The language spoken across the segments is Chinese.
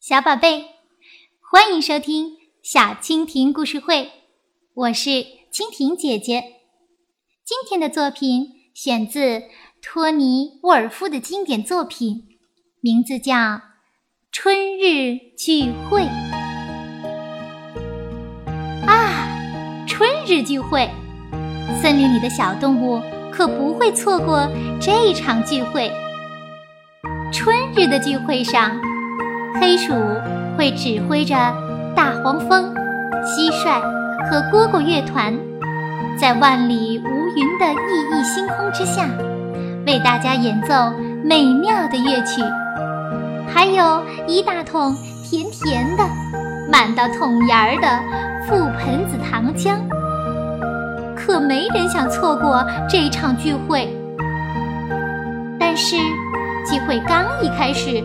小宝贝，欢迎收听小蜻蜓故事会，我是蜻蜓姐姐。今天的作品选自托尼·沃尔夫的经典作品，名字叫《春日聚会》。啊，春日聚会，森林里的小动物可不会错过这一场聚会。春日的聚会上。黑鼠会指挥着大黄蜂、蟋蟀和蝈蝈乐团，在万里无云的熠熠星空之下，为大家演奏美妙的乐曲。还有一大桶甜甜的、满到桶沿儿的覆盆子糖浆，可没人想错过这场聚会。但是，聚会刚一开始，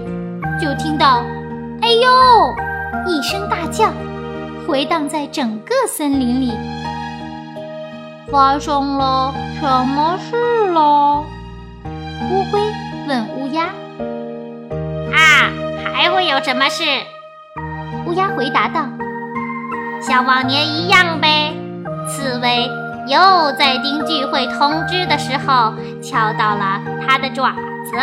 就听到。哎呦！一声大叫，回荡在整个森林里。发生了什么事了？乌龟问乌鸦。啊，还会有什么事？乌鸦回答道：“像往年一样呗。”刺猬又在丁聚会通知的时候敲到了它的爪子。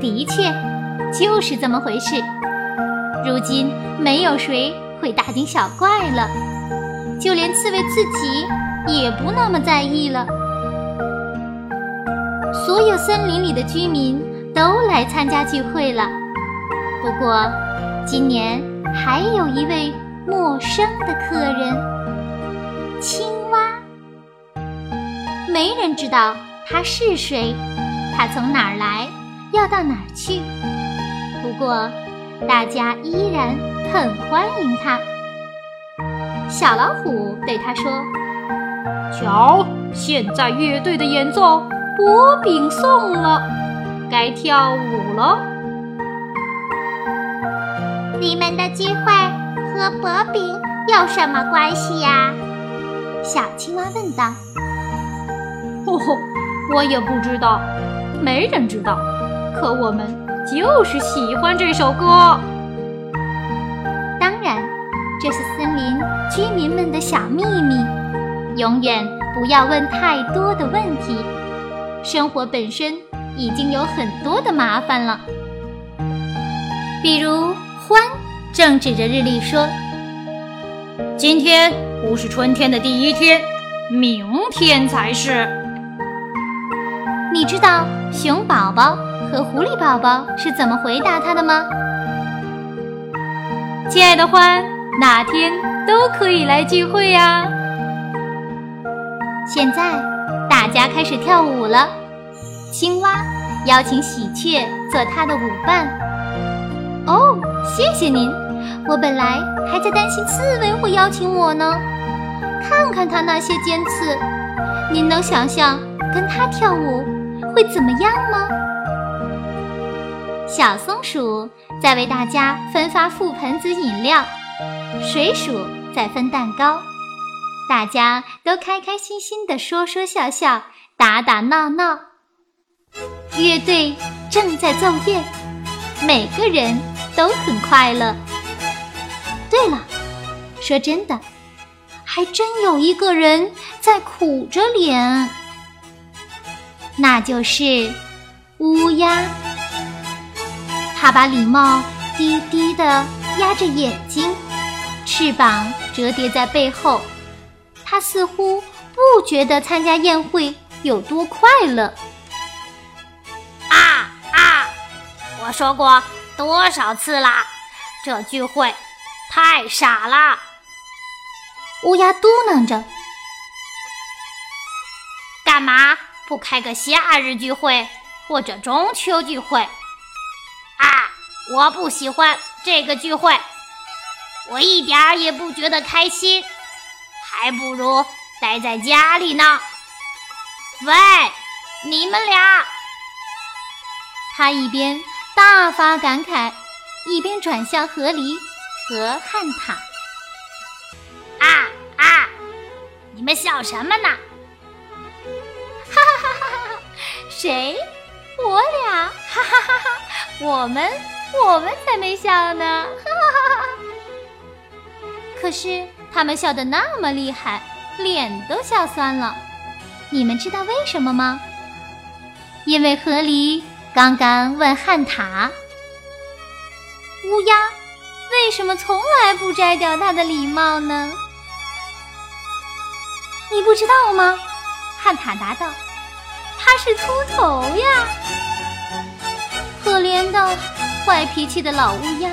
的确。就是这么回事。如今没有谁会大惊小怪了，就连刺猬自己也不那么在意了。所有森林里的居民都来参加聚会了。不过，今年还有一位陌生的客人——青蛙。没人知道他是谁，他从哪儿来，要到哪儿去。不过，大家依然很欢迎他。小老虎对他说：“瞧，现在乐队的演奏薄饼送了，该跳舞了。”你们的聚会和薄饼有什么关系呀？小青蛙问道。“哦，我也不知道，没人知道。可我们……”就是喜欢这首歌。当然，这是森林居民们的小秘密，永远不要问太多的问题。生活本身已经有很多的麻烦了。比如，獾正指着日历说：“今天不是春天的第一天，明天才是。”你知道熊宝宝？和狐狸宝宝是怎么回答他的吗？亲爱的獾，哪天都可以来聚会呀。现在大家开始跳舞了。青蛙邀请喜鹊做它的舞伴。哦，谢谢您。我本来还在担心刺猬会邀请我呢。看看它那些尖刺，您能想象跟它跳舞会怎么样吗？小松鼠在为大家分发覆盆子饮料，水鼠在分蛋糕，大家都开开心心的说说笑笑，打打闹闹。乐队正在奏乐，每个人都很快乐。对了，说真的，还真有一个人在苦着脸，那就是乌鸦。他把礼帽低低的压着眼睛，翅膀折叠在背后。他似乎不觉得参加宴会有多快乐。啊啊！我说过多少次啦，这聚会太傻了。乌鸦嘟囔着：“干嘛不开个夏日聚会或者中秋聚会？”我不喜欢这个聚会，我一点儿也不觉得开心，还不如待在家里呢。喂，你们俩！他一边大发感慨，一边转向河狸和汉塔。啊啊！你们笑什么呢？哈哈哈哈哈！谁？我俩？哈哈哈哈！我们。我们才没笑呢！哈哈哈哈可是他们笑得那么厉害，脸都笑酸了。你们知道为什么吗？因为河狸刚刚问汉塔：“乌鸦为什么从来不摘掉它的礼帽呢？”你不知道吗？汉塔答道：“它是秃头呀。”可怜的坏脾气的老乌鸦，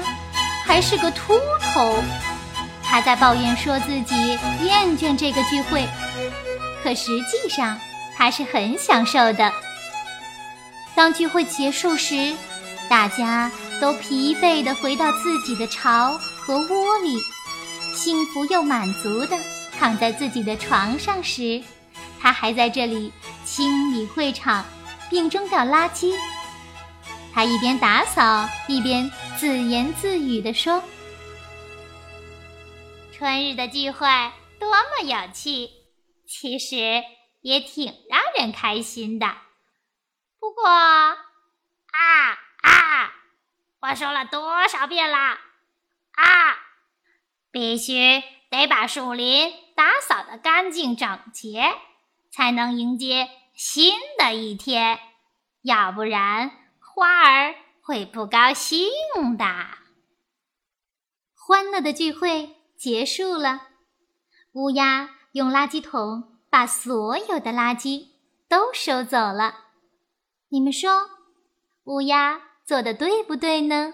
还是个秃头。他在抱怨说自己厌倦这个聚会，可实际上他是很享受的。当聚会结束时，大家都疲惫地回到自己的巢和窝里，幸福又满足地躺在自己的床上时，他还在这里清理会场，并扔掉垃圾。他一边打扫，一边自言自语地说：“春日的聚会多么有趣，其实也挺让人开心的。”不过，啊啊！我说了多少遍啦？啊！必须得把树林打扫得干净整洁，才能迎接新的一天。要不然，花儿会不高兴的。欢乐的聚会结束了，乌鸦用垃圾桶把所有的垃圾都收走了。你们说，乌鸦做的对不对呢？